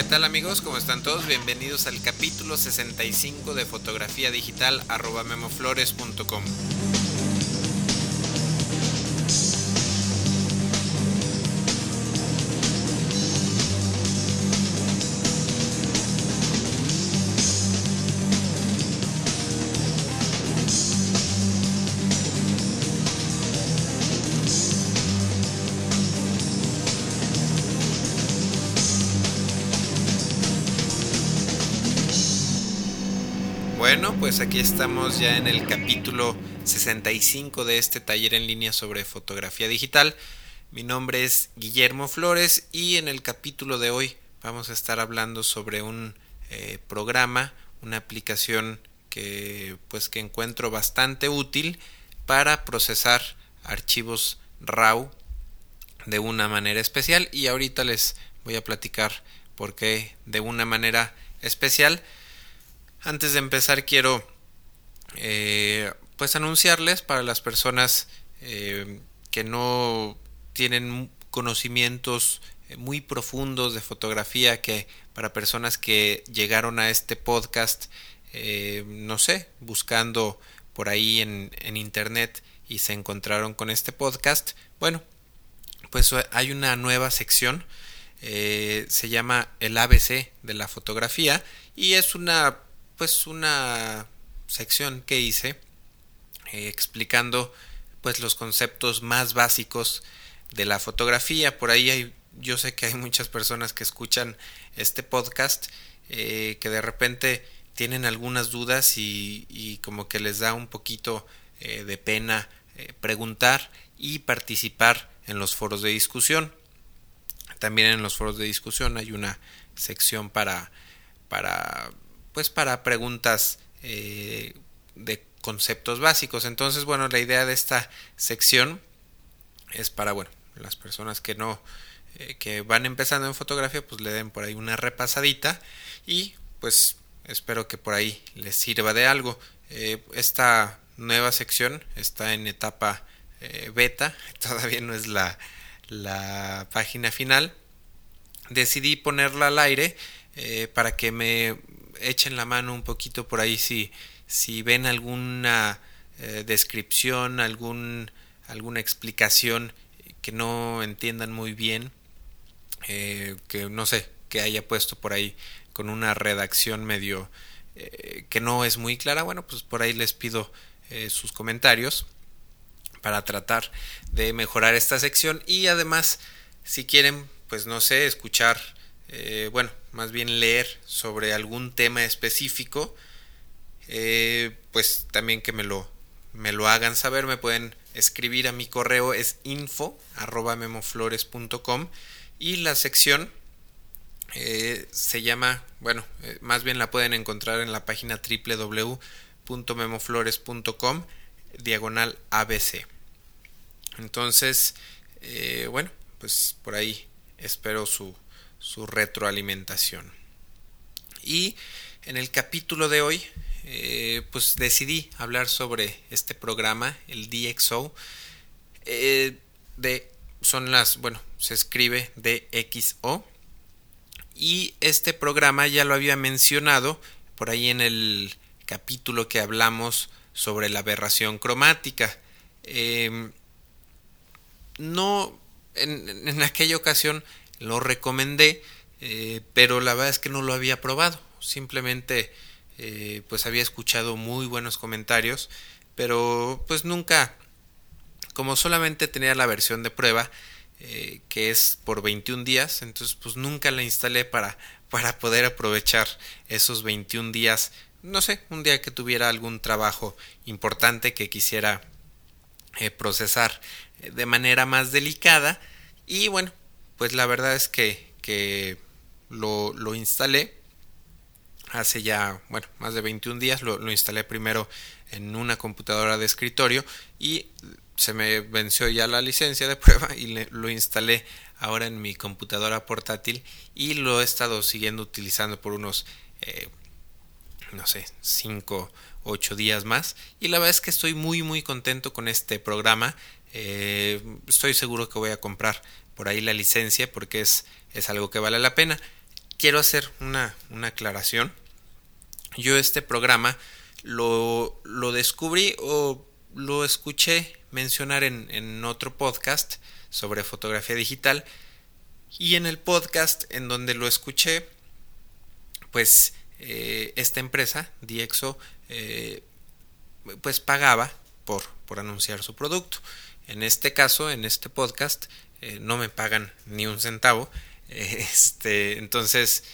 ¿Qué tal amigos? ¿Cómo están todos? Bienvenidos al capítulo 65 de fotografía digital arroba memoflores.com. pues aquí estamos ya en el capítulo 65 de este taller en línea sobre fotografía digital. Mi nombre es Guillermo Flores y en el capítulo de hoy vamos a estar hablando sobre un eh, programa, una aplicación que pues que encuentro bastante útil para procesar archivos RAW de una manera especial y ahorita les voy a platicar por qué de una manera especial. Antes de empezar quiero eh, pues anunciarles para las personas eh, que no tienen conocimientos eh, muy profundos de fotografía que para personas que llegaron a este podcast no sé buscando por ahí en, en internet y se encontraron con este podcast bueno pues hay una nueva sección se llama el ABC de la fotografía y es una pues una sección que hice eh, explicando pues los conceptos más básicos de la fotografía. Por ahí hay, yo sé que hay muchas personas que escuchan este podcast eh, que de repente tienen algunas dudas y, como que les da un poquito eh, de pena preguntar y participar en los foros de discusión. También en los foros de discusión hay una sección para para pues para preguntas eh, de conceptos básicos. Entonces, bueno, la idea de esta sección es para, bueno, las personas que no, eh, que van empezando en fotografía, pues le den por ahí una repasadita y pues espero que por ahí les sirva de algo. Eh, esta nueva sección está en etapa beta, todavía no es la, la página final. Decidí ponerla al aire para que me echen la mano un poquito por ahí si, si ven alguna eh, descripción, algún, alguna explicación que no entiendan muy bien, eh, que no sé, que haya puesto por ahí con una redacción medio eh, que no es muy clara, bueno, pues por ahí les pido sus comentarios para tratar de mejorar esta sección. Y además si quieren pues no sé escuchar bueno, más bien leer sobre algún tema específico, eh, pues también que me lo, me lo hagan saber, me pueden escribir a mi correo es info memoflores.com y la sección eh, se llama, bueno, más bien la pueden encontrar en la página www.memoflores.com diagonal ABC. Entonces, bueno, pues por ahí espero su, su retroalimentación. Y en el capítulo de hoy, eh, pues decidí hablar sobre este programa, el DxO. Eh, de, son las, bueno, se escribe DxO. Y este programa ya lo había mencionado por ahí en el capítulo que hablamos sobre la aberración cromática. Em, no, en, en, aquella ocasión lo recomendé, eh, pero la verdad es que no lo había probado. Simplemente eh, pues había escuchado muy buenos comentarios, pero pues nunca, como solamente tenía la versión de prueba, eh, que es por 21 días, entonces pues nunca la instalé para, para poder aprovechar esos 21 días, no sé, un día que tuviera algún trabajo importante que quisiera procesar de manera más delicada y bueno, pues la verdad es que, que lo, lo, instalé hace ya, bueno, más de 21 días. Lo, instalé primero en una computadora de escritorio y se me venció ya la licencia de prueba y lo instalé ahora en mi computadora portátil y lo he estado siguiendo utilizando por unos, eh, no sé, 5, 8 días más. Y la verdad es que estoy muy, muy contento con este programa. Eh, estoy seguro que voy a comprar por ahí la licencia porque es, es algo que vale la pena. quiero hacer una, una aclaración. Yo este programa lo, lo, descubrí o lo escuché mencionar en, en otro podcast sobre fotografía digital y en el podcast en donde lo escuché pues eh, esta empresa, Diexo, eh, pues pagaba por, por anunciar su producto. En este caso, en este podcast, eh, no me pagan ni un centavo. Este, entonces,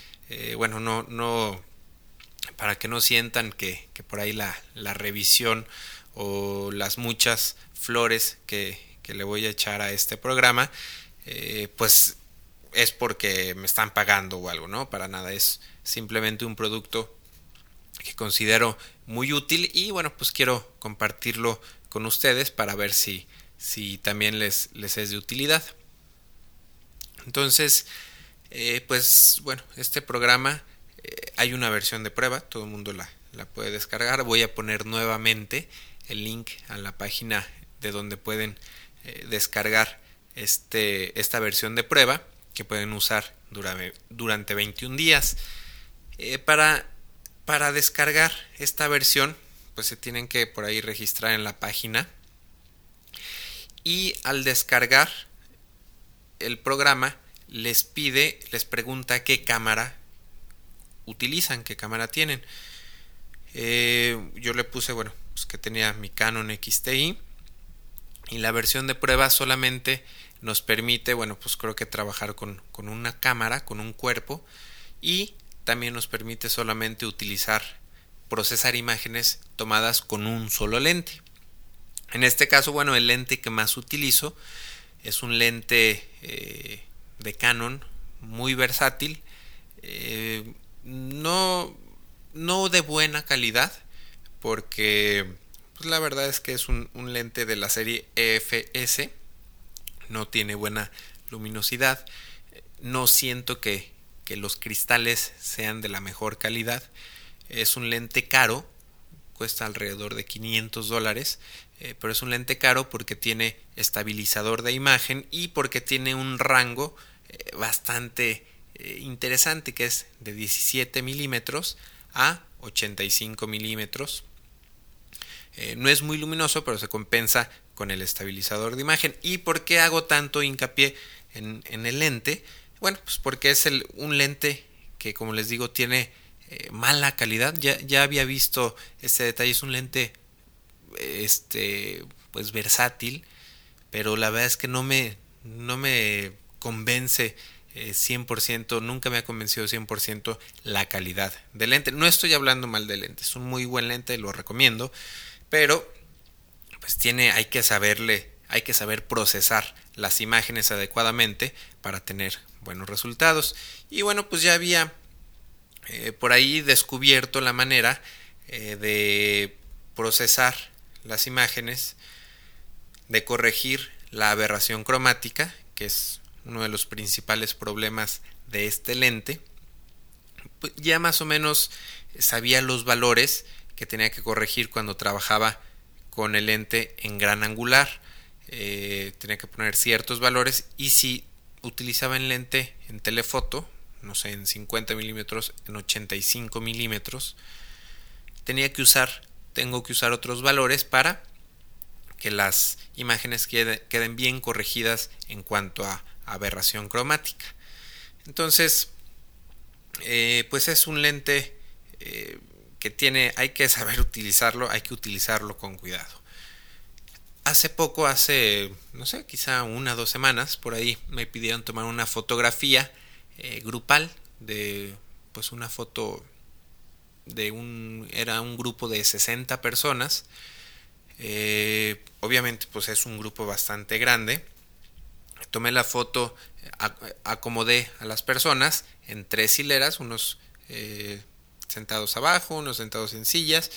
bueno, no, no, para que no sientan que, que por ahí la, la, revisión o las muchas flores que, que, le voy a echar a este programa, pues es porque me están pagando o algo, ¿no? Para nada, es simplemente un producto que considero muy útil y bueno, pues quiero compartirlo con ustedes para ver si, si también les, les es de utilidad. Entonces, eh, pues bueno, este programa eh, hay una versión de prueba, todo el mundo la, la puede descargar. Voy a poner nuevamente el link a la página de donde pueden eh, descargar este, esta versión de prueba que pueden usar durante 21 días. Para, para descargar esta versión, pues se tienen que por ahí registrar en la página. Y al descargar el programa, les pide, les pregunta qué cámara utilizan, qué cámara tienen. Eh, yo le puse, bueno, pues que tenía mi Canon XTI y la versión de prueba solamente nos permite, bueno, pues creo que trabajar con, con una cámara, con un cuerpo y también nos permite solamente utilizar, procesar imágenes tomadas con un solo lente. En este caso, bueno, el lente que más utilizo es un lente eh, de Canon muy versátil, eh, no, no de buena calidad, porque pues la verdad es que es un, lente de la serie EFS no tiene buena luminosidad. No siento que, que los cristales sean de la mejor calidad. Es un lente caro, cuesta alrededor de 500 dólares, eh, pero es un lente caro porque tiene estabilizador de imagen y porque tiene un rango eh, bastante eh, interesante que es de 17 milímetros a 85 milímetros. no es muy luminoso, pero se compensa con el estabilizador de imagen. ¿Y por qué hago tanto hincapié en, el lente? Bueno, pues porque es el, un lente que, como les digo, tiene mala calidad. Ya, ya había visto este detalle. Es un lente, este, pues versátil, pero la verdad es que no me, no me convence 100%, eh, nunca me ha convencido 100% la calidad del lente. No estoy hablando mal del lente, es un muy buen lente, lo recomiendo, pero pues tiene, hay que saberle, hay que saber procesar las imágenes adecuadamente para tener buenos resultados. Y bueno, pues ya había eh, por ahí descubierto la manera eh, de procesar las imágenes, de corregir la aberración cromática, que es uno de los principales problemas de este lente. Pues ya más o menos sabía los valores que tenía que corregir cuando trabajaba con el lente en gran angular. Eh, tenía que poner ciertos valores y si utilizaba el lente en telefoto, no sé, en 50 milímetros, en 85 milímetros, tenía que usar, tengo que usar otros valores para que las imágenes queden bien corregidas en cuanto a aberración cromática. Entonces, eh, pues es un lente eh, que tiene, hay que saber utilizarlo, hay que utilizarlo con cuidado. Hace poco, hace, no sé, quizá una o dos semanas, por ahí me pidieron tomar una fotografía eh, grupal de, pues una foto de un, era un grupo de 60 personas. Eh, obviamente, pues es un grupo bastante grande. Tomé la foto, acomodé a las personas en tres hileras, unos eh, sentados abajo, unos sentados en sillas,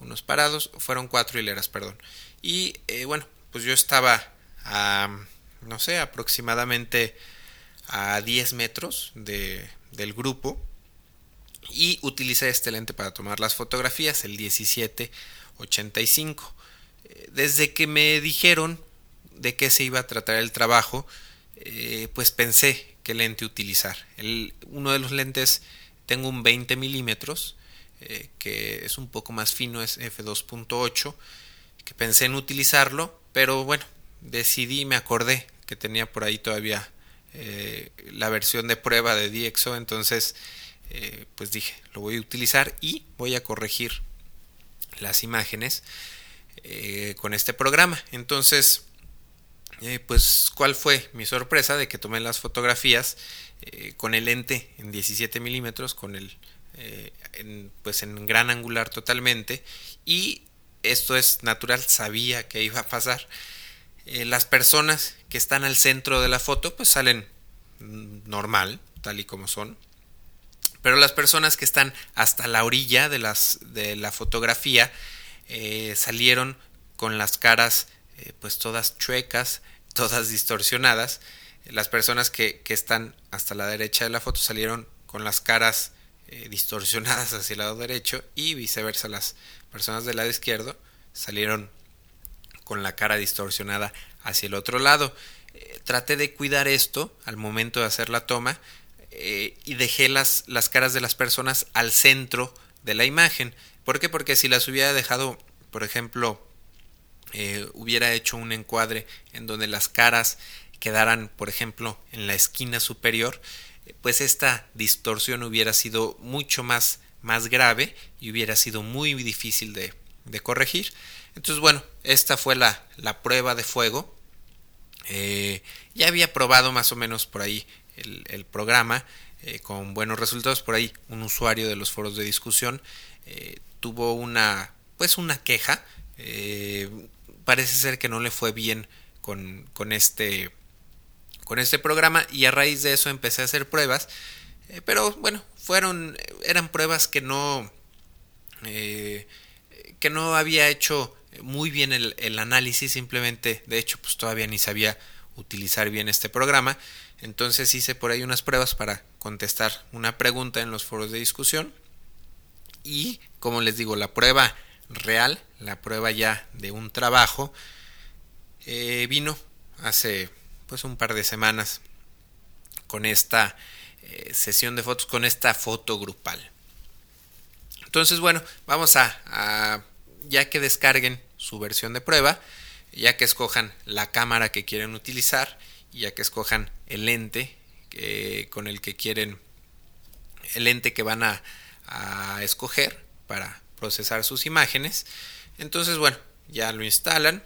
unos parados, fueron cuatro hileras, perdón. Y eh, bueno, pues yo estaba a, no sé, aproximadamente a 10 metros de, del grupo y utilicé este lente para tomar las fotografías, el 1785. Eh, desde que me dijeron de qué se iba a tratar el trabajo, eh, pues pensé qué lente utilizar. uno de los lentes tengo un 20 milímetros, eh, que es un poco más fino, es f2.8, que pensé en utilizarlo, pero bueno, decidí, me acordé que tenía por ahí todavía la versión de prueba de DxO, entonces eh, pues dije, lo voy a utilizar y voy a corregir las imágenes con este programa. Entonces, pues, ¿cuál fue mi sorpresa de que tomé las fotografías con el lente en 17 milímetros, con el en, pues en gran angular totalmente y esto es natural, sabía que iba a pasar. Eh, las personas que están al centro de la foto pues salen normal, tal y como son. Pero las personas que están hasta la orilla de, las, de la fotografía eh, salieron con las caras eh, pues todas chuecas, todas distorsionadas. Las personas que, que, están hasta la derecha de la foto salieron con las caras distorsionadas hacia el lado derecho y viceversa las personas del lado izquierdo salieron con la cara distorsionada hacia el otro lado. Eh, traté de cuidar esto al momento de hacer la toma eh, y dejé las, las caras de las personas al centro de la imagen. ¿Por qué? Porque si las hubiera dejado, por ejemplo, eh, hubiera hecho un encuadre en donde las caras quedaran, por ejemplo, en la esquina superior, pues esta distorsión hubiera sido mucho más, más grave y hubiera sido muy difícil de, corregir. Entonces, bueno, esta fue la, la prueba de fuego. Eh, ya había probado más o menos por ahí el, programa eh, con buenos resultados. Por ahí un usuario de los foros de discusión eh, tuvo una, pues una queja. parece ser que no le fue bien con, con este con este programa y a raíz de eso empecé a hacer pruebas. Eh, pero bueno, fueron, eran pruebas que no, eh, que no había hecho muy bien el, el, análisis, simplemente, de hecho, pues todavía ni sabía utilizar bien este programa. Entonces hice por ahí unas pruebas para contestar una pregunta en los foros de discusión. Y como les digo, la prueba real, la prueba ya de un trabajo, eh, vino hace pues un par de semanas con esta eh, sesión de fotos, con esta foto grupal. Entonces, bueno, vamos a, ya que descarguen su versión de prueba, ya que escojan la cámara que quieren utilizar, y ya que escojan el lente eh, con el que quieren, el lente que van a, a escoger para procesar sus imágenes. Entonces, bueno, ya lo instalan.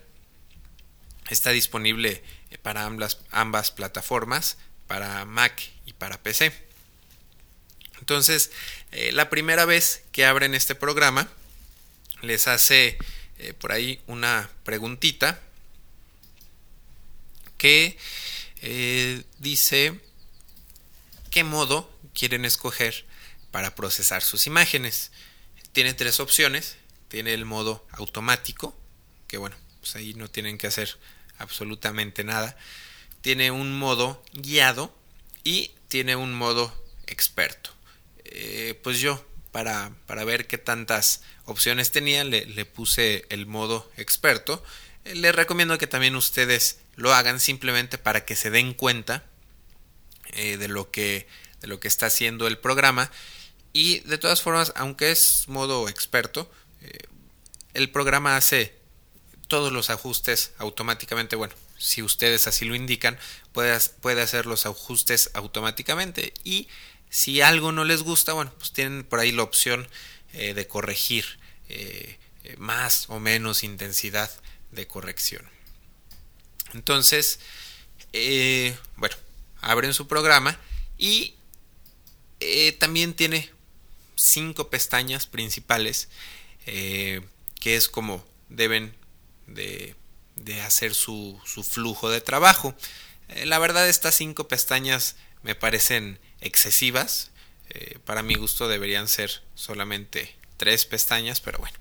Está disponible eh, para ambas, ambas plataformas, para Mac y para PC. Entonces, eh, la primera vez que abren este programa, les hace por ahí una preguntita que dice qué modo quieren escoger para procesar sus imágenes. Tiene tres opciones. Tiene el modo automático, que bueno, pues ahí no tienen que hacer absolutamente nada. Tiene un modo guiado y tiene un modo experto. Eh, pues yo, para, para, ver qué tantas opciones tenía, le, puse el modo experto. Eh, les recomiendo que también ustedes lo hagan simplemente para que se den cuenta eh, de, lo que, de lo que está haciendo el programa. Y de todas formas, aunque es modo experto, el programa hace todos los ajustes automáticamente. Bueno, si ustedes así lo indican, puede, puede hacer los ajustes automáticamente. Y si algo no les gusta, bueno, pues tienen por ahí la opción eh, de corregir eh, más o menos intensidad de corrección. Entonces, eh, bueno, abren su programa y también tiene cinco pestañas principales que es como deben de, hacer su, flujo de trabajo. Eh, la verdad estas cinco pestañas me parecen excesivas. Eh, para mi gusto deberían ser solamente tres pestañas, pero bueno.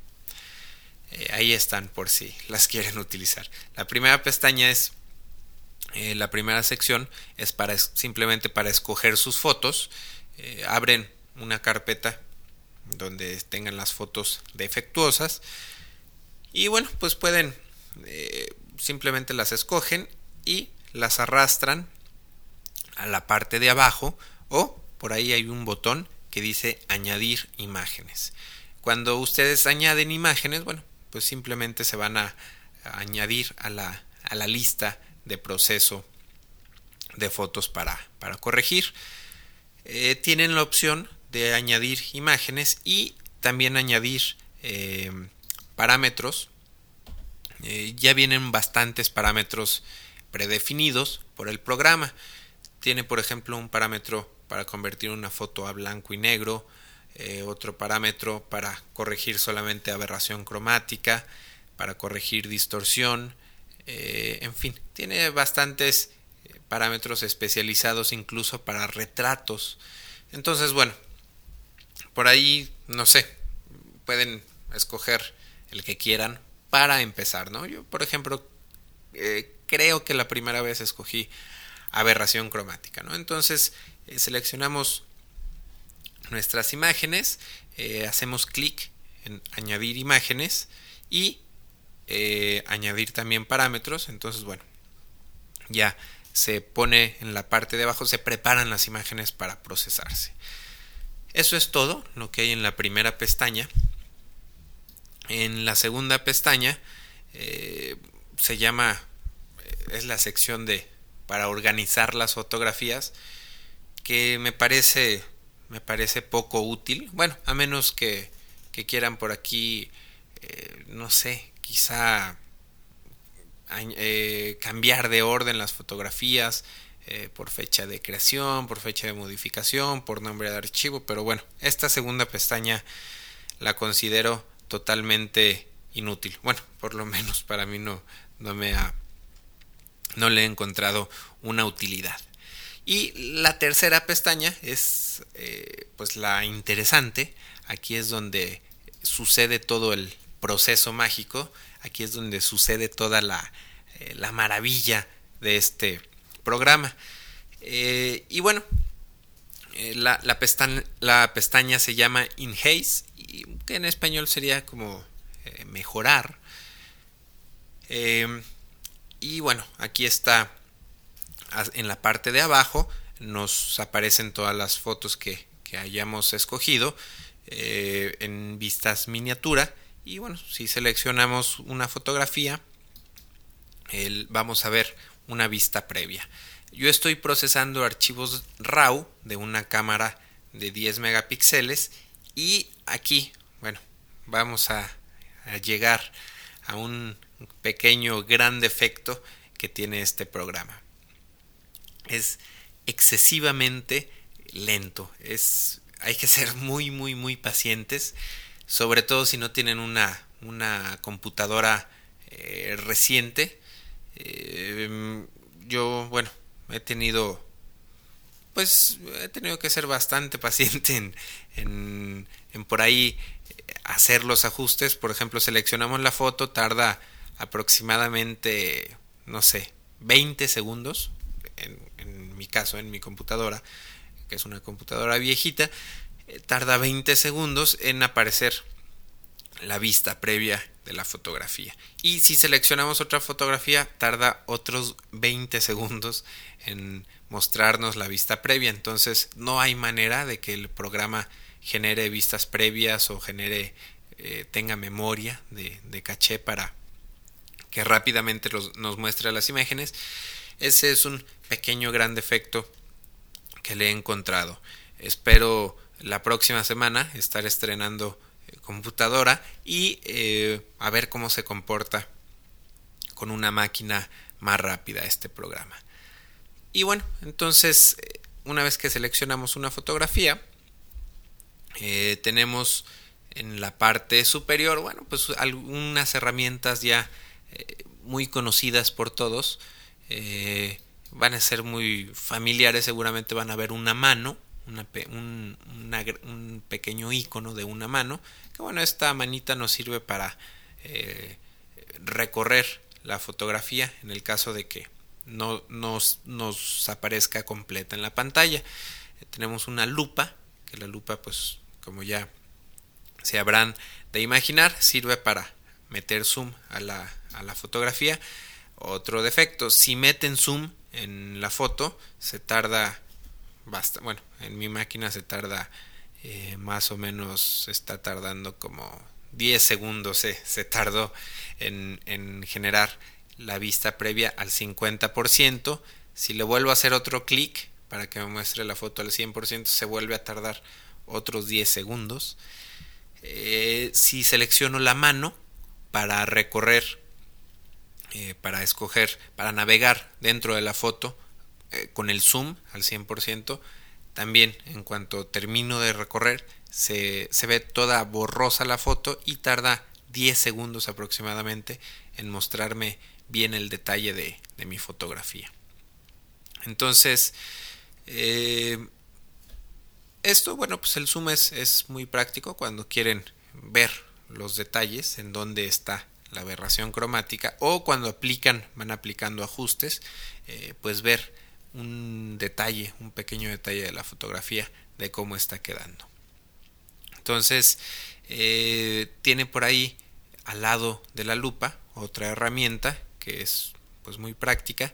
Eh, ahí están por si las quieren utilizar. La primera pestaña es la primera sección es para simplemente para escoger sus fotos. abren una carpeta donde tengan las fotos defectuosas y bueno, pues pueden eh, simplemente las escogen y las arrastran a la parte de abajo o por ahí hay un botón que dice añadir imágenes. Cuando ustedes añaden imágenes, bueno, pues simplemente se van a, añadir a la, a la, lista de proceso de fotos para, para corregir. Eh, tienen la opción de añadir imágenes y también añadir eh, parámetros. Eh, ya vienen bastantes parámetros predefinidos por el programa. Tiene, por ejemplo, un parámetro para convertir una foto a blanco y negro, eh, otro parámetro para corregir solamente aberración cromática, para corregir distorsión, en fin, tiene bastantes parámetros especializados incluso para retratos. Entonces, bueno, por ahí, no sé, pueden escoger el que quieran para empezar, ¿no? Yo, por ejemplo, eh, creo que la primera vez escogí aberración cromática, ¿no? Entonces, eh, seleccionamos nuestras imágenes, eh, hacemos clic en añadir imágenes y añadir también parámetros, entonces, bueno, ya se pone en la parte de abajo, se preparan las imágenes para procesarse. Eso es todo lo que hay en la primera pestaña. En la segunda pestaña eh, se llama, es la sección de para organizar las fotografías que me parece me parece poco útil. Bueno, a menos que, quieran por aquí, eh, no sé, quizá eh, cambiar de orden las fotografías, eh, por fecha de creación, por fecha de modificación, por nombre de archivo, pero bueno, esta segunda pestaña la considero totalmente inútil. Bueno, por lo menos para mí no, no me ha, no le he encontrado una utilidad. Y la tercera pestaña es eh, pues la interesante. Aquí es donde sucede todo el proceso mágico. Aquí es donde sucede toda la, eh, la maravilla de este programa. Eh, y bueno, eh, la, la, pestaña, se llama Enhance, y que en español sería como mejorar. y bueno, aquí está en la parte de abajo, nos aparecen todas las fotos que, que hayamos escogido en vistas miniatura. Y bueno, si seleccionamos una fotografía, vamos a ver una vista previa. Yo estoy procesando archivos RAW de una cámara de 10 megapíxeles y aquí, bueno, vamos a, llegar a un pequeño gran defecto que tiene este programa. Es excesivamente lento. Es, hay que ser muy, muy, muy pacientes, sobre todo si no tienen una, una computadora eh, reciente Em, yo, bueno, he tenido, pues, he tenido que ser bastante paciente en, en, por ahí hacer los ajustes. Por ejemplo, seleccionamos la foto, tarda aproximadamente, no sé, 20 segundos, en, mi caso, en mi computadora, que es una computadora viejita, eh, tarda 20 segundos en aparecer la vista previa de la fotografía. Y si seleccionamos otra fotografía, tarda otros 20 segundos en mostrarnos la vista previa. Entonces no hay manera de que el programa genere vistas previas o genere eh, tenga memoria de, caché para que rápidamente nos muestre las imágenes. Ese es un pequeño gran defecto que le he encontrado. Espero la próxima semana estar estrenando computadora y eh, a ver cómo se comporta con una máquina más rápida este programa. Y bueno, entonces eh, una vez que seleccionamos una fotografía, eh, tenemos en la parte superior, bueno, pues algunas herramientas ya muy conocidas por todos. Van a ser muy familiares, seguramente van a ver una mano, un, pequeño icono de una mano que bueno esta manita nos sirve para eh, recorrer la fotografía en el caso de que no nos, nos aparezca completa en la pantalla. Eh, tenemos una lupa que la lupa pues como ya se habrán de imaginar sirve para meter zoom a la, a la fotografía otro defecto. Si meten zoom en la foto, se tarda basta. Bueno, en mi máquina se tarda eh, más o menos, está tardando como 10 segundos. Eh, se tardó en, en generar la vista previa al 50%. Si le vuelvo a hacer otro clic para que me muestre la foto al 100%, se vuelve a tardar otros 10 segundos. Eh, si selecciono la mano para recorrer, eh, para escoger, para navegar dentro de la foto eh, con el zoom al 100%, también en cuanto termino de recorrer se, se ve toda borrosa la foto y tarda 10 segundos aproximadamente en mostrarme bien el detalle de, de mi fotografía. Entonces, eh, esto, bueno, pues el zoom es, es, muy práctico cuando quieren ver los detalles en dónde está la aberración cromática o cuando aplican, van aplicando ajustes, eh, pues ver un detalle, un pequeño detalle de la fotografía de cómo está quedando. Entonces, eh, tiene por ahí al lado de la lupa otra herramienta que es pues muy práctica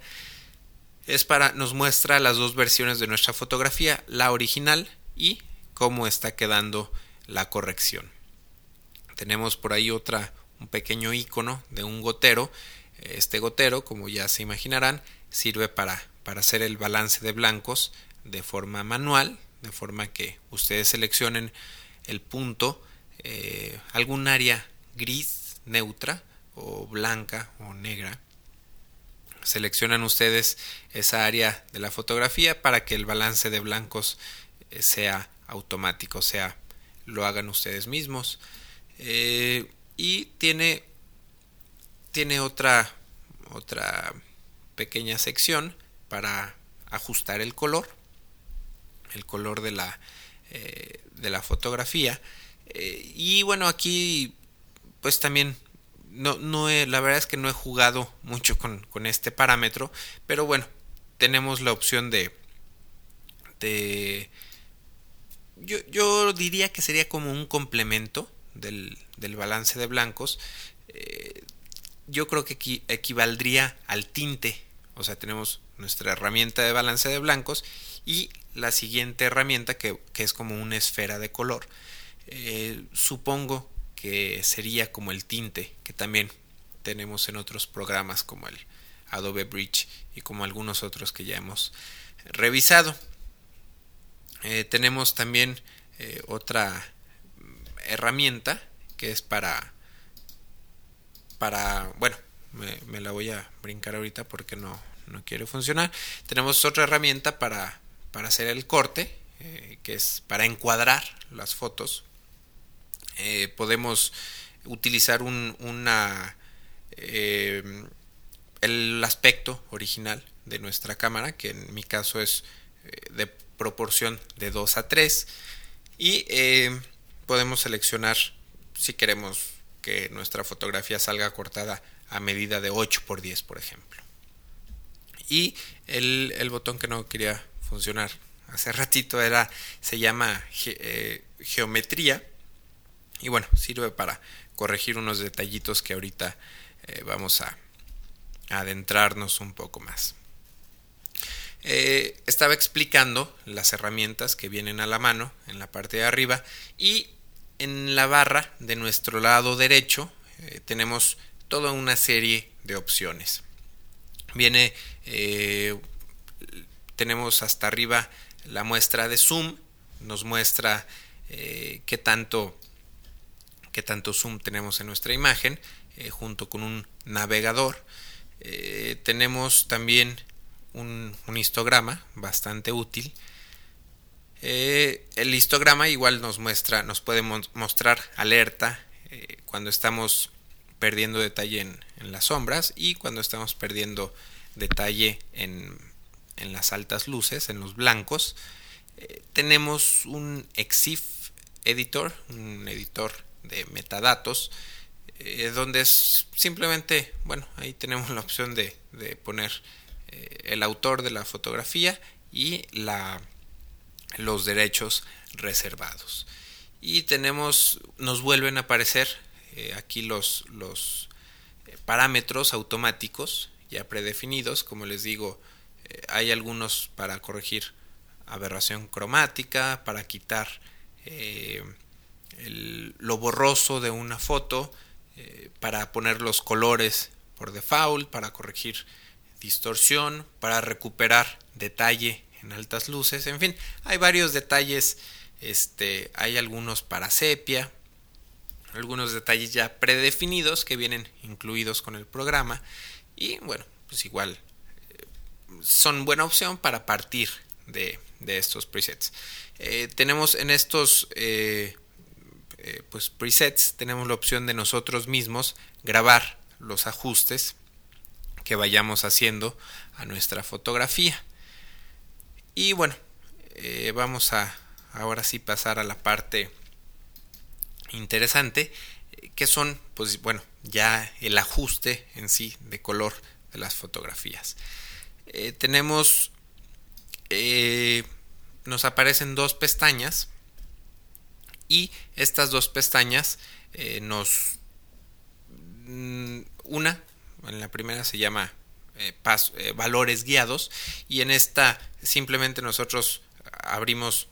es para nos muestra las dos versiones de nuestra fotografía, la original y cómo está quedando la corrección. Tenemos por ahí otra un pequeño icono de un gotero. Este gotero, como ya se imaginarán, sirve para, para hacer el balance de blancos de forma manual, de forma que ustedes seleccionen el punto, eh, algún área gris neutra o blanca o negra seleccionan ustedes esa área de la fotografía para que el balance de blancos eh, sea automático, o sea, lo hagan ustedes mismos. Eh, y tiene, tiene otra, otra pequeña sección para ajustar el color, el color de la, eh, de la fotografía. y bueno, aquí pues también no, no la verdad es que no he jugado mucho con, este parámetro, pero bueno, tenemos la opción de, de yo, yo diría que sería como un complemento del, del balance de blancos. Eh, yo creo que equivaldría al tinte. O sea, tenemos nuestra herramienta de balance de blancos y la siguiente herramienta que, que es como una esfera de color. Eh, supongo que sería como el tinte que también tenemos en otros programas como el Adobe Bridge y como algunos otros que ya hemos revisado. Eh, tenemos también otra herramienta que es para para bueno me, la voy a brincar ahorita porque no, no quiere funcionar. Tenemos otra herramienta para, para hacer el corte eh, que es para encuadrar las fotos. Eh, podemos utilizar un, una, eh, el aspecto original de nuestra cámara, que en mi caso es de proporción de 2 a 3, y podemos seleccionar si queremos que nuestra fotografía salga cortada a medida de 8 por 10, por ejemplo. Y el, el botón que no quería funcionar hace ratito era se llama geometría y bueno, sirve para corregir unos detallitos que ahorita eh, vamos a, adentrarnos un poco más. Eh, estaba explicando las herramientas que vienen a la mano en la parte de arriba y en la barra de nuestro lado derecho eh, tenemos toda una serie de opciones. Viene, tenemos hasta arriba la muestra de zoom, nos muestra qué tanto qué tanto zoom tenemos en nuestra imagen, eh, junto con un navegador. Eh, tenemos también un, histograma bastante útil. Eh, el histograma igual nos muestra, nos puede mostrar alerta cuando estamos perdiendo detalle en, las sombras y cuando estamos perdiendo detalle en, en las altas luces, en los blancos. tenemos un EXIF editor, un editor de metadatos, eh, donde es simplemente, bueno, ahí tenemos la opción de, de poner eh, el autor de la fotografía y la, los derechos reservados. Y tenemos, nos vuelven a aparecer eh, aquí los, los parámetros automáticos. ya predefinidos. Como les digo, eh, hay algunos para corregir aberración cromática, para quitar eh, lo borroso de una foto, eh, para poner los colores por default, para corregir distorsión, para recuperar detalle en altas luces, en fin, hay varios detalles, este, hay algunos para sepia, algunos detalles ya predefinidos que vienen incluidos con el programa. Y bueno, pues igual eh, son buena opción para partir de, estos presets. Eh, tenemos en estos eh, pues presets, tenemos la opción de nosotros mismos grabar los ajustes que vayamos haciendo a nuestra fotografía. Y bueno, vamos a ahora sí pasar a la parte interesante, que son, pues bueno, ya el ajuste en sí de color de las fotografías. Eh, tenemos, eh, nos aparecen dos pestañas y estas dos pestañas eh, nos, mm, una, en la primera se llama valores guiados y en esta simplemente nosotros abrimos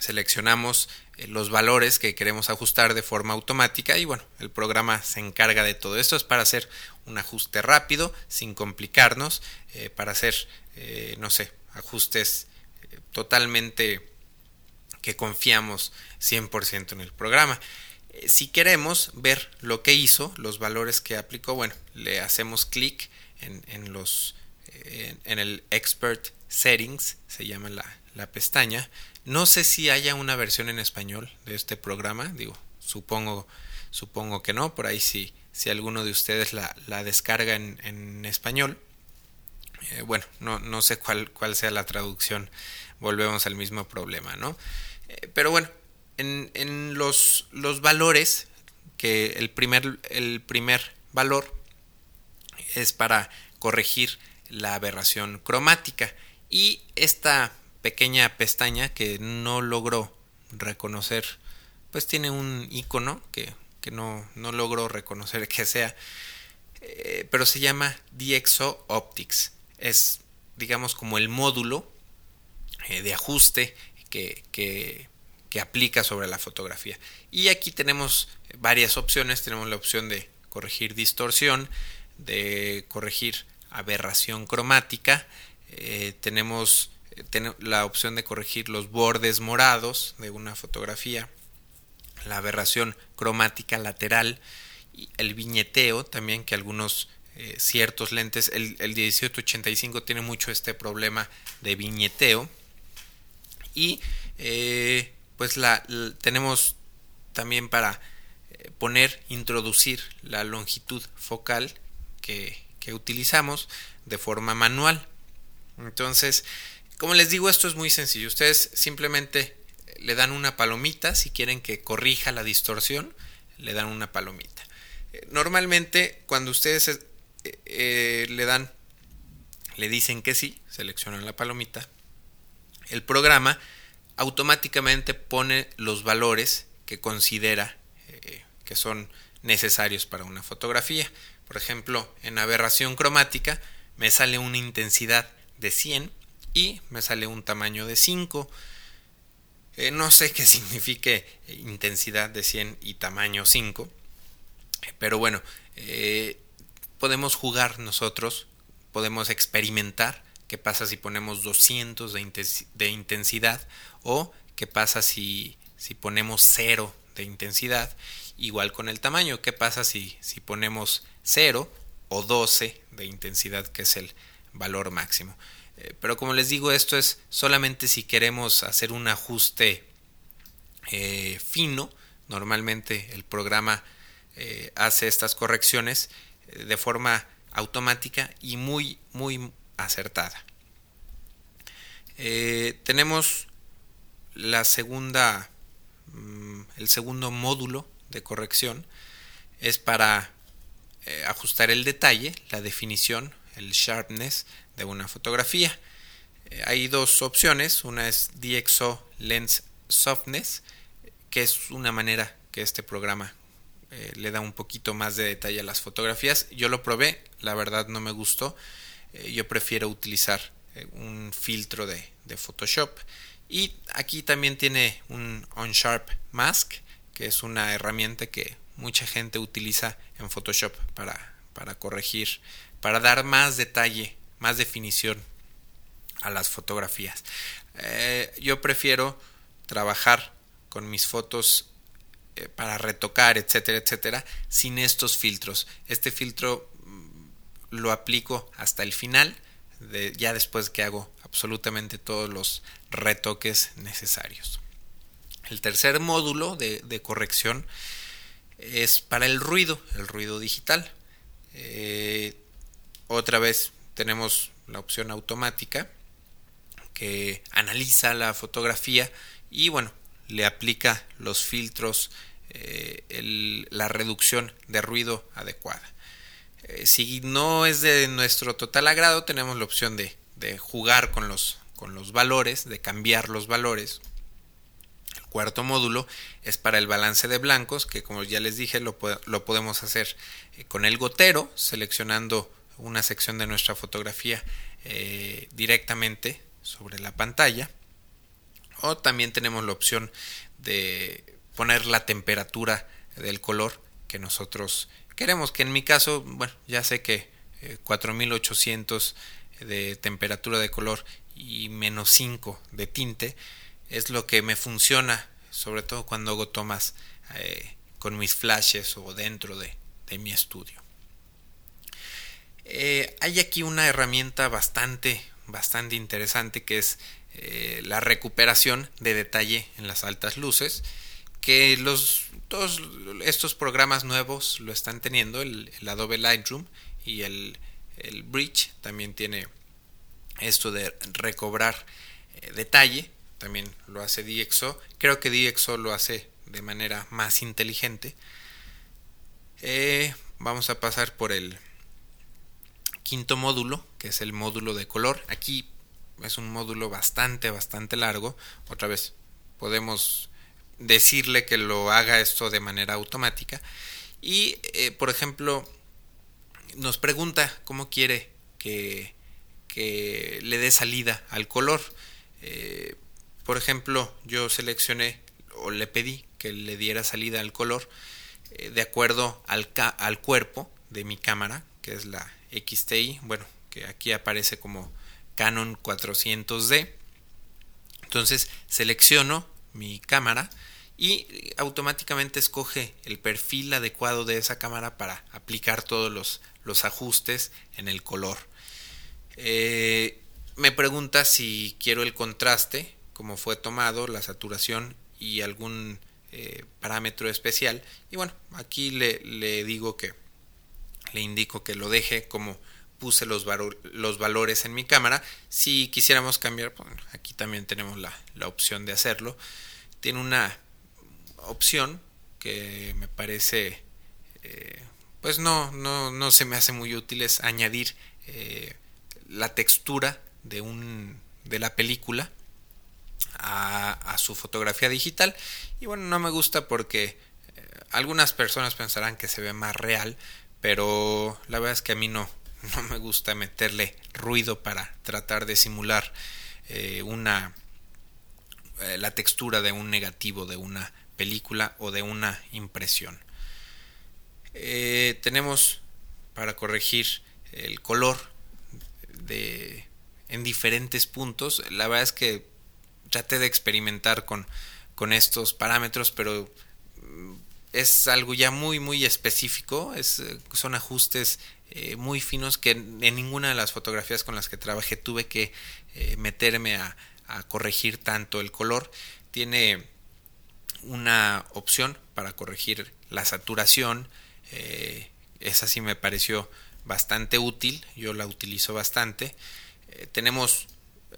seleccionamos eh, los valores que queremos ajustar de forma automática y bueno, el programa se encarga de todo esto. Es para hacer un ajuste rápido, sin complicarnos, eh, para hacer, eh, no sé, ajustes totalmente que confiamos 100% en el programa. Si queremos ver lo que hizo, los valores que aplicó, bueno, le hacemos clic en, los en, el Expert Settings, se llama la, la pestaña, no sé si haya una versión en español de este programa, digo, supongo, supongo que no, por ahí sí, si alguno de ustedes la, descarga en, español. Eh, bueno, no, no sé cuál, cuál sea la traducción, volvemos al mismo problema, ¿no? Eh, pero bueno, en, los, los, valores, que el primer, el primer valor es para corregir la aberración cromática y esta pequeña pestaña que no logró reconocer, pues tiene un icono que, que no, no logro reconocer que sea, eh, pero se llama DxO Optics. Es, digamos, como el módulo eh, de ajuste que, que, que aplica sobre la fotografía. Y aquí tenemos varias opciones. Tenemos la opción de corregir distorsión, de corregir aberración cromática. Eh, tenemos tiene la opción de corregir los bordes morados de una fotografía, la aberración cromática lateral, el viñeteo también que algunos eh, ciertos lentes, el, el 1885 tiene mucho este problema de viñeteo y eh, pues la, tenemos también para eh, poner, introducir la longitud focal que, utilizamos de forma manual. Entonces, como les digo, esto es muy sencillo. Ustedes simplemente le dan una palomita si quieren que corrija la distorsión, le dan una palomita. Eh, normalmente cuando ustedes eh, eh, le dan, le dicen que sí, seleccionan la palomita, el programa automáticamente pone los valores que considera que son necesarios para una fotografía. Por ejemplo, en aberración cromática me sale una intensidad de 100 y me sale un tamaño de 5. Eh, no sé qué signifique intensidad de 100 y tamaño 5, pero bueno, eh, podemos jugar nosotros, podemos experimentar qué pasa si ponemos 200 de, intensidad o qué pasa si, si ponemos 0 de intensidad, igual con el tamaño, qué pasa si, si ponemos 0 o 12 de intensidad, que es el valor máximo. Eh, pero como les digo, esto es solamente si queremos hacer un ajuste eh, fino. Normalmente el programa eh, hace estas correcciones de forma automática y muy, muy acertada. tenemos la segunda, mm, el segundo módulo de corrección es para ajustar el detalle, la definición, el sharpness de una fotografía. Eh, hay dos opciones, una es DxO Lens Softness, que es una manera que este programa eh, le da un poquito más de detalle a las fotografías. Yo lo probé, la verdad no me gustó. Eh, yo prefiero utilizar un filtro de, de, Photoshop. Y aquí también tiene un OnSharp Mask, que es una herramienta que mucha gente utiliza en Photoshop para, para corregir, para dar más detalle, más definición a las fotografías. yo prefiero trabajar con mis fotos eh, para retocar, etcétera, etcétera, sin estos filtros. Este filtro lo aplico hasta el final, ya después que hago absolutamente todos los retoques necesarios. El tercer módulo de, corrección es para el ruido, el ruido digital. Eh, otra vez tenemos la opción automática que analiza la fotografía y bueno, le aplica los filtros, eh, la reducción de ruido adecuada. Eh, si no es de nuestro total agrado, tenemos la opción de, jugar con los, con los valores, de cambiar los valores. El cuarto módulo es para el balance de blancos, que como ya les dije, lo, lo podemos hacer eh, con el gotero, seleccionando una sección de nuestra fotografía directamente sobre la pantalla o también tenemos la opción de poner la temperatura del color que nosotros queremos. Que en mi caso, bueno, ya sé que 4800 eh, de temperatura de color y menos 5 de tinte es lo que me funciona, sobre todo cuando hago tomas eh, con mis flashes o dentro de, mi estudio. Eh, hay aquí una herramienta bastante, bastante interesante que es eh, la recuperación de detalle en las altas luces que los todos estos programas nuevos lo están teniendo el, Adobe Lightroom y el, el, Bridge también tiene esto de recobrar eh, detalle también lo hace DxO creo que DxO lo hace de manera más inteligente eh, vamos a pasar por el quinto módulo que es el módulo de color aquí es un módulo bastante, bastante largo. Otra vez, podemos decirle que lo haga esto de manera automática. Y, eh, por ejemplo, nos pregunta cómo quiere que, que le dé salida al color. Eh, por ejemplo, yo seleccioné o le pedí que le diera salida al color eh, de acuerdo al, al cuerpo de mi cámara, que es la XTI. Bueno, que aquí aparece como Canon 400D. Entonces selecciono mi cámara y automáticamente escoge el perfil adecuado de esa cámara para aplicar todos los, los ajustes en el color. Eh, me pregunta si quiero el contraste, como fue tomado, la saturación y algún eh, parámetro especial. Y bueno, aquí le, le digo que le indico que lo deje como puse los, los valores en mi cámara. Si quisiéramos cambiar, aquí también tenemos la, opción de hacerlo. Tiene una opción que me parece, eh, pues no, no, no, se me hace muy útil, es añadir eh, la textura de, un, de la película a, a, su fotografía digital. Y bueno, no me gusta porque eh, algunas personas pensarán que se ve más real, pero la verdad es que a mí no, no me gusta meterle ruido para tratar de simular una la textura de un negativo de una película o de una impresión eh, tenemos para corregir el color de en diferentes puntos la verdad es que traté de experimentar con, con estos parámetros pero mm, es algo ya muy muy específico es, son ajustes eh, muy finos que en, ninguna de las fotografías con las que trabajé tuve que eh, meterme a, corregir tanto el color. Tiene una opción para corregir la saturación. Eh, esa sí me pareció bastante útil. Yo la utilizo bastante. tenemos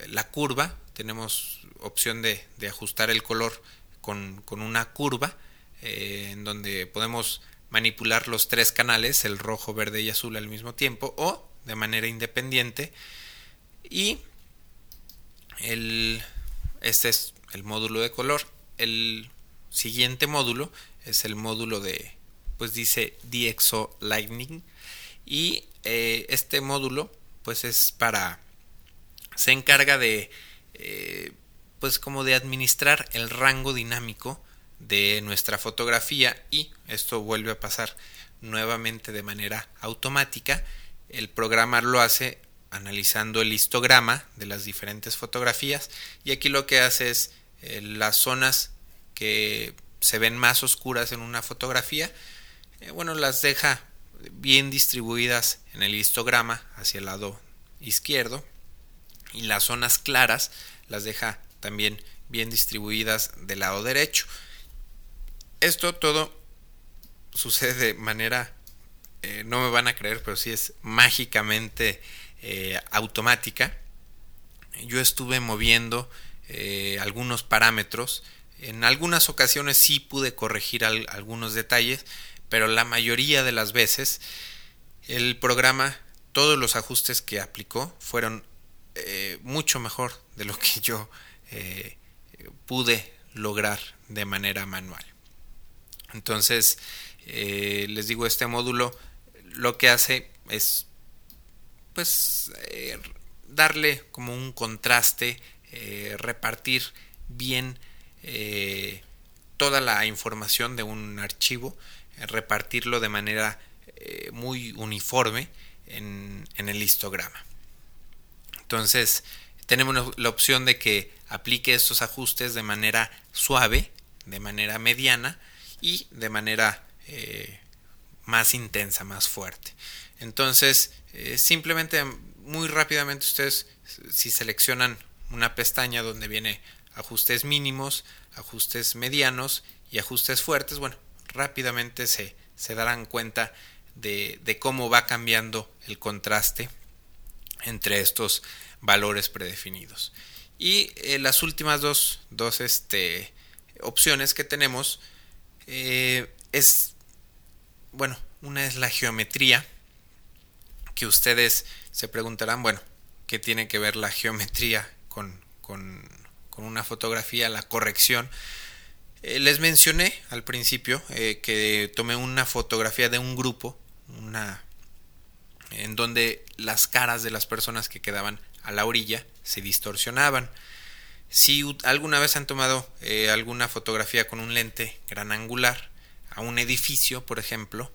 la curva. Tenemos opción de, ajustar el color con, con una curva. en donde podemos manipular los tres canales, el rojo, verde y azul al mismo tiempo o de manera independiente. Y el, este es el módulo de color. El siguiente módulo es el módulo de, pues dice DxO Lightning. Y eh, este módulo pues es para se encarga de eh, pues como de administrar el rango dinámico de nuestra fotografía y esto vuelve a pasar nuevamente de manera automática. El programa lo hace analizando el histograma de las diferentes fotografías y aquí lo que hace es eh, las zonas que se ven más oscuras en una fotografía eh, bueno las deja bien distribuidas en el histograma hacia el lado izquierdo y las zonas claras las deja también bien distribuidas del lado derecho esto todo sucede de manera eh, no me van a creer pero sí es mágicamente eh, automática. Yo estuve moviendo algunos parámetros. En algunas ocasiones sí pude corregir algunos detalles, pero la mayoría de las veces el programa, todos los ajustes que aplicó fueron eh, mucho mejor de lo que yo pude lograr de manera manual. Entonces, les digo, este módulo lo que hace es pues eh, darle como un contraste, eh, repartir bien eh, toda la información de un archivo, repartirlo de manera muy uniforme en, el histograma. Entonces tenemos la opción de que aplique estos ajustes de manera suave, de manera mediana y de manera más intensa, más fuerte. Entonces, eh, simplemente muy rápidamente ustedes si seleccionan una pestaña donde viene ajustes mínimos, ajustes medianos y ajustes fuertes, bueno, rápidamente se, se darán cuenta de, de, cómo va cambiando el contraste entre estos valores predefinidos. Y eh, las últimas dos, dos este, opciones que tenemos eh, es, bueno, una es la geometría, que ustedes se preguntarán, bueno, ¿qué tiene que ver la geometría con, con, una fotografía, la corrección? Eh, les mencioné al principio eh, que tomé una fotografía de un grupo, una en donde las caras de las personas que quedaban a la orilla se distorsionaban. Si alguna vez han tomado eh, alguna fotografía con un lente gran angular a un edificio, por ejemplo,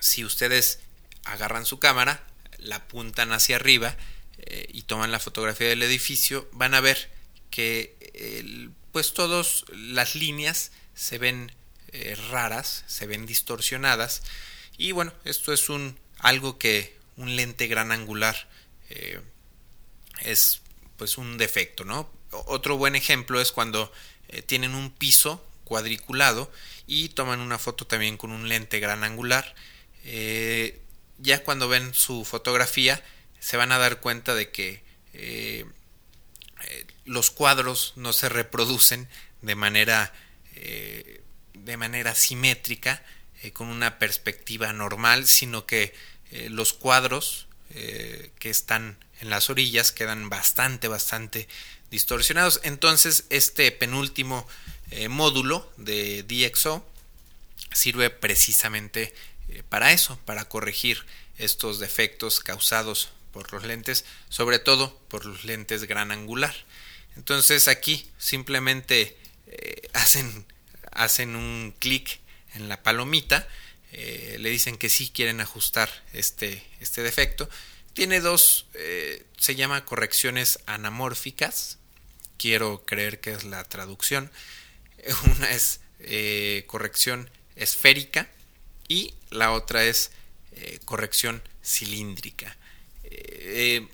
si ustedes agarran su cámara, la apuntan hacia arriba eh, y toman la fotografía del edificio, van a ver que pues todas las líneas se ven eh, raras, se ven distorsionadas y bueno, esto es un algo que un lente gran angular eh, es pues un defecto, ¿no? Otro buen ejemplo es cuando tienen un piso cuadriculado y toman una foto también con un lente gran angular ya cuando ven su fotografía se van a dar cuenta de que eh, eh, los cuadros no se reproducen de manera eh, de manera simétrica con una perspectiva normal sino que los cuadros que están en las orillas quedan bastante bastante distorsionados. Entonces este penúltimo módulo de DxO sirve precisamente para eso, para corregir estos defectos causados por los lentes, sobre todo por los lentes gran angular. Entonces aquí simplemente eh, hacen, hacen un clic en la palomita, eh, le dicen que sí quieren ajustar este, este defecto. Tiene dos, se llama correcciones anamórficas, quiero creer que es la traducción. Una es corrección esférica y la otra es eh, corrección cilíndrica. Eh,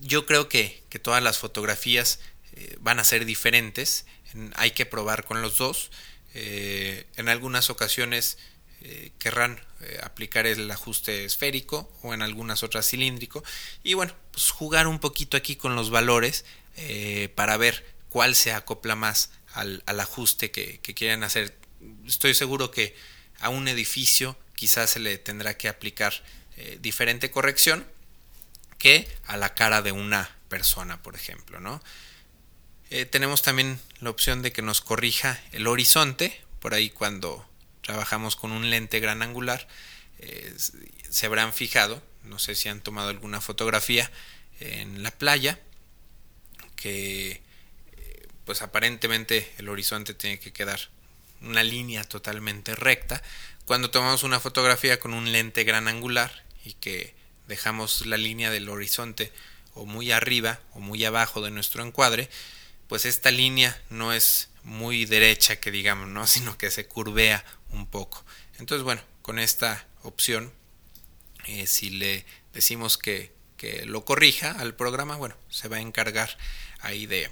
yo creo que, todas las fotografías eh, van a ser diferentes, hay que probar con los dos. en algunas ocasiones querrán aplicar el ajuste esférico o en algunas otras cilíndrico y bueno, pues jugar un poquito aquí con los valores para ver cuál se acopla más al, ajuste que, que quieren hacer. Estoy seguro que a un edificio quizás se le tendrá que aplicar eh, diferente corrección que a la cara de una persona, por ejemplo, ¿no? Eh, tenemos también la opción de que nos corrija el horizonte por ahí cuando trabajamos con un lente gran angular, se habrán fijado, no sé si han tomado alguna fotografía en la playa, que pues aparentemente el horizonte tiene que quedar una línea totalmente recta. Cuando tomamos una fotografía con un lente gran angular y que dejamos la línea del horizonte o muy arriba o muy abajo de nuestro encuadre, pues esta línea no es muy derecha que digamos, ¿no? sino que se curvea un poco. Entonces, bueno, con esta opción, eh, si le decimos que, que, lo corrija al programa, bueno, se va a encargar ahí de,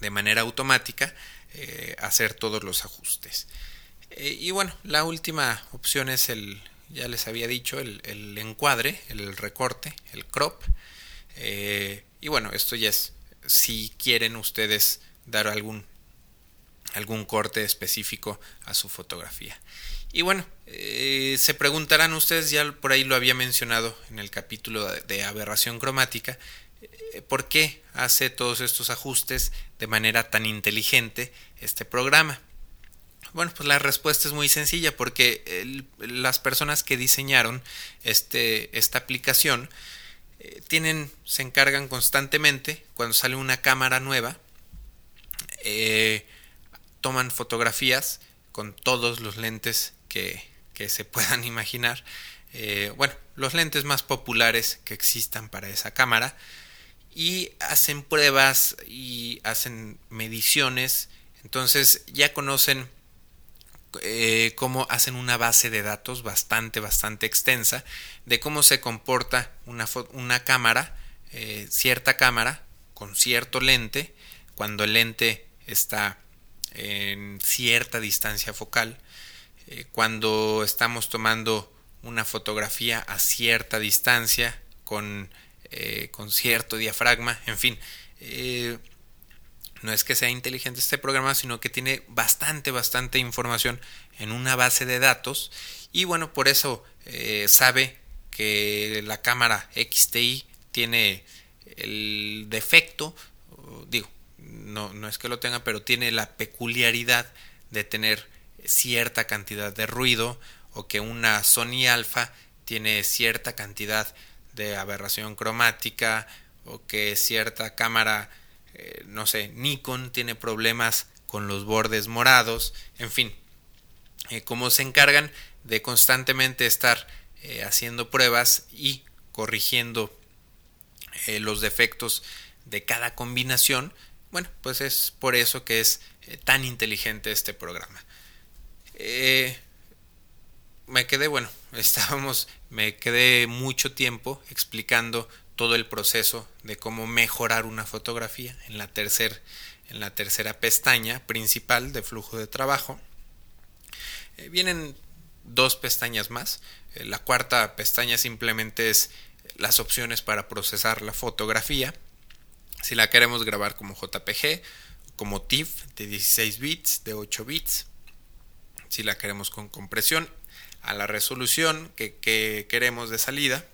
de manera automática eh, hacer todos los ajustes. Eh, y bueno, la última opción es el, ya les había dicho, el, encuadre, el recorte, el crop. Eh, y bueno, esto ya es si quieren ustedes dar algún, algún corte específico a su fotografía. Y bueno, se preguntarán ustedes, ya por ahí lo había mencionado en el capítulo de aberración cromática, ¿por qué hace todos estos ajustes de manera tan inteligente este programa? Bueno, pues la respuesta es muy sencilla porque las personas que diseñaron este, esta aplicación eh, tienen, se encargan constantemente cuando sale una cámara nueva, eh, toman fotografías con todos los lentes que, que se puedan imaginar. Eh, bueno, los lentes más populares que existan para esa cámara y hacen pruebas y hacen mediciones. Entonces ya conocen eh, cómo hacen una base de datos bastante, bastante extensa de cómo se comporta una, una cámara, eh, cierta cámara con cierto lente, cuando el lente está en cierta distancia focal, eh, cuando estamos tomando una fotografía a cierta distancia con con cierto diafragma, en fin. No es que sea inteligente este programa, sino que tiene bastante, bastante información en una base de datos. Y bueno, por eso eh, sabe que la cámara XTI tiene el defecto, digo, no, no es que lo tenga, pero tiene la peculiaridad de tener cierta cantidad de ruido o que una Sony Alpha tiene cierta cantidad de aberración cromática o que cierta cámara, eh, no sé, Nikon tiene problemas con los bordes morados, en fin, eh, como se encargan de constantemente estar eh, haciendo pruebas y corrigiendo los defectos de cada combinación, bueno, pues es por eso que es tan inteligente este programa. me quedé, bueno, estábamos, me quedé mucho tiempo explicando todo el proceso de cómo mejorar una fotografía en la, tercera pestaña principal de flujo de trabajo. Eh, vienen dos pestañas más. Eh, la cuarta pestaña simplemente es las opciones para procesar la fotografía. Si la queremos grabar como JPG, como TIFF de 16 bits, de 8 bits. Si la queremos con compresión a la resolución que, queremos de salida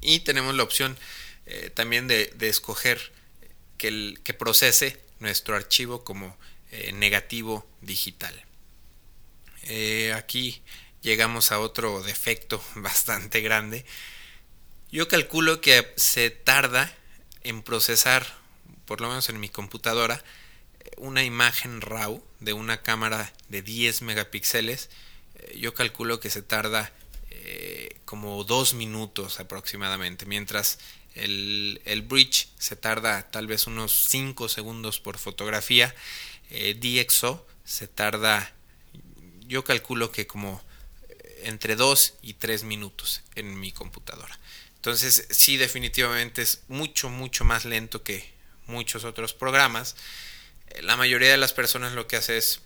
y tenemos la opción eh, también de, escoger que, el, que procese nuestro archivo como eh, negativo digital. Eh, aquí llegamos a otro defecto bastante grande. Yo calculo que se tarda en procesar, por lo menos en mi computadora, una imagen RAW de una cámara de 10 megapíxeles yo calculo que se tarda eh, como dos minutos aproximadamente, mientras el, bridge se tarda tal vez unos 5 segundos por fotografía, eh, DxO se tarda, yo calculo que como eh, entre 2 y 3 minutos en mi computadora. Entonces sí definitivamente es mucho, mucho más lento que muchos otros programas. La mayoría de las personas lo que hace es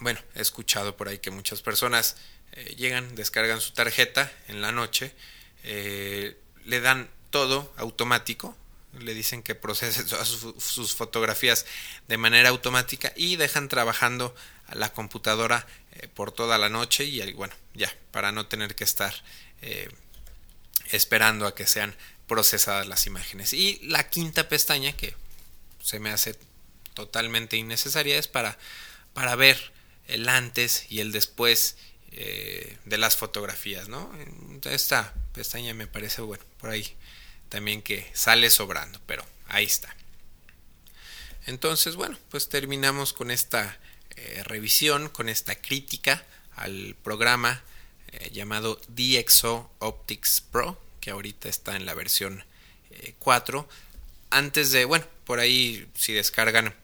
bueno, he escuchado por ahí que muchas personas eh, llegan, descargan su tarjeta en la noche, eh, le dan todo automático, le dicen que procese todas sus fotografías de manera automática y dejan trabajando la computadora eh, por toda la noche y bueno, ya, para no tener que estar esperando a que sean procesadas las imágenes. Y la quinta pestaña que se me hace totalmente innecesaria es para, para ver el antes y el después eh, de las fotografías, ¿no? Esta pestaña me parece, bueno, por ahí también que sale sobrando, pero ahí está. Entonces, bueno, pues terminamos con esta eh, revisión, con esta crítica al programa eh, llamado DxO Optics Pro, que ahorita está en la versión 4. Antes de, bueno, por ahí si descargan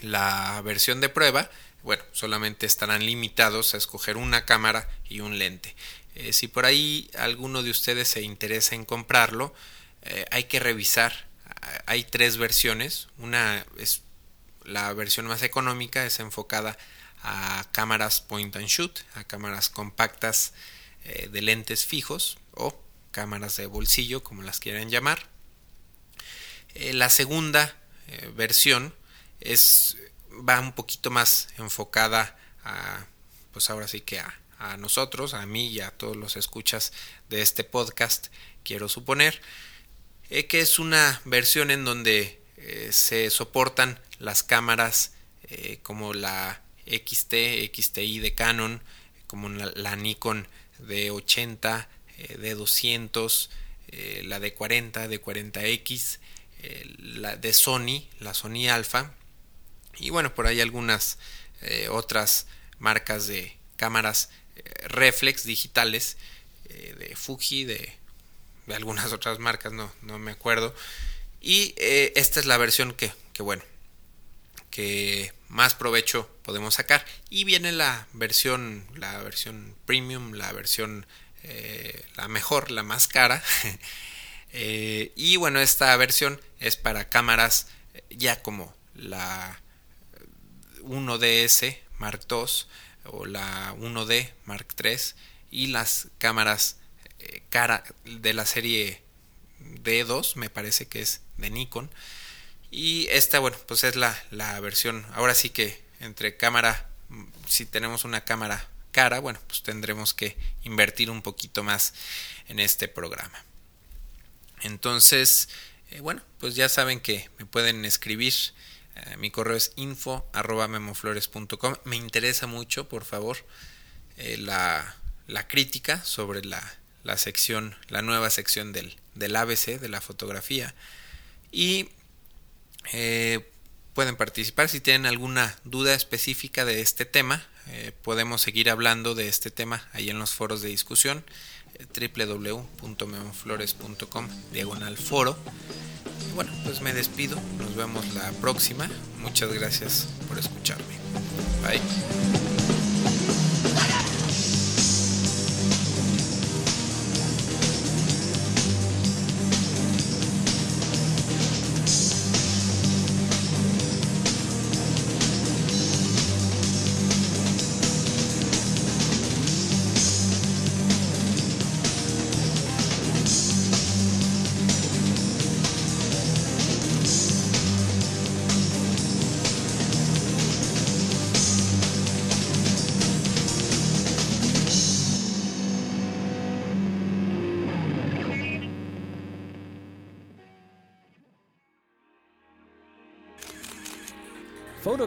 la versión de prueba, bueno, solamente estarán limitados a escoger una cámara y un lente. Eh, si por ahí alguno de ustedes se interesa en comprarlo, eh, hay que revisar. Hay tres versiones. Una es la versión más económica, es enfocada a cámaras point and shoot, a cámaras compactas eh, de lentes fijos o cámaras de bolsillo, como las quieran llamar. la segunda versión es va un poquito más enfocada a, pues ahora sí que a, a nosotros, a mí y a todos los escuchas de este podcast, quiero suponer, eh, que es una versión en donde eh, se soportan las cámaras eh, como la XT, XTI de Canon, como la, Nikon D80, D200, la D40, D40X, la de Sony, la Sony Alpha, y bueno, por ahí algunas otras marcas de cámaras reflex digitales eh, de Fuji, de, de, algunas otras marcas, no, no me acuerdo. Y eh, esta es la versión que, que, bueno, que más provecho podemos sacar. Y viene la versión, la versión premium, la versión eh, la mejor, la más cara. y bueno, esta versión es para cámaras ya como la 1DS Mark II o la 1D Mark III y las cámaras eh, cara de la serie D2 me parece que es de Nikon. Y esta bueno pues es la, la versión. Ahora sí que entre cámara si tenemos una cámara cara bueno pues tendremos que invertir un poquito más en este programa. Entonces eh, bueno pues ya saben que me pueden escribir mi correo es info memoflores.com. Me interesa mucho, por favor, eh, la, crítica sobre la, sección, la nueva sección del, del ABC, de la fotografía. Y eh, pueden participar si tienen alguna duda específica de este tema. podemos seguir hablando de este tema ahí en los foros de discusión www.memoflores.com diagonal foro bueno, pues me despido. Nos vemos la próxima. Muchas gracias por escucharme. Bye.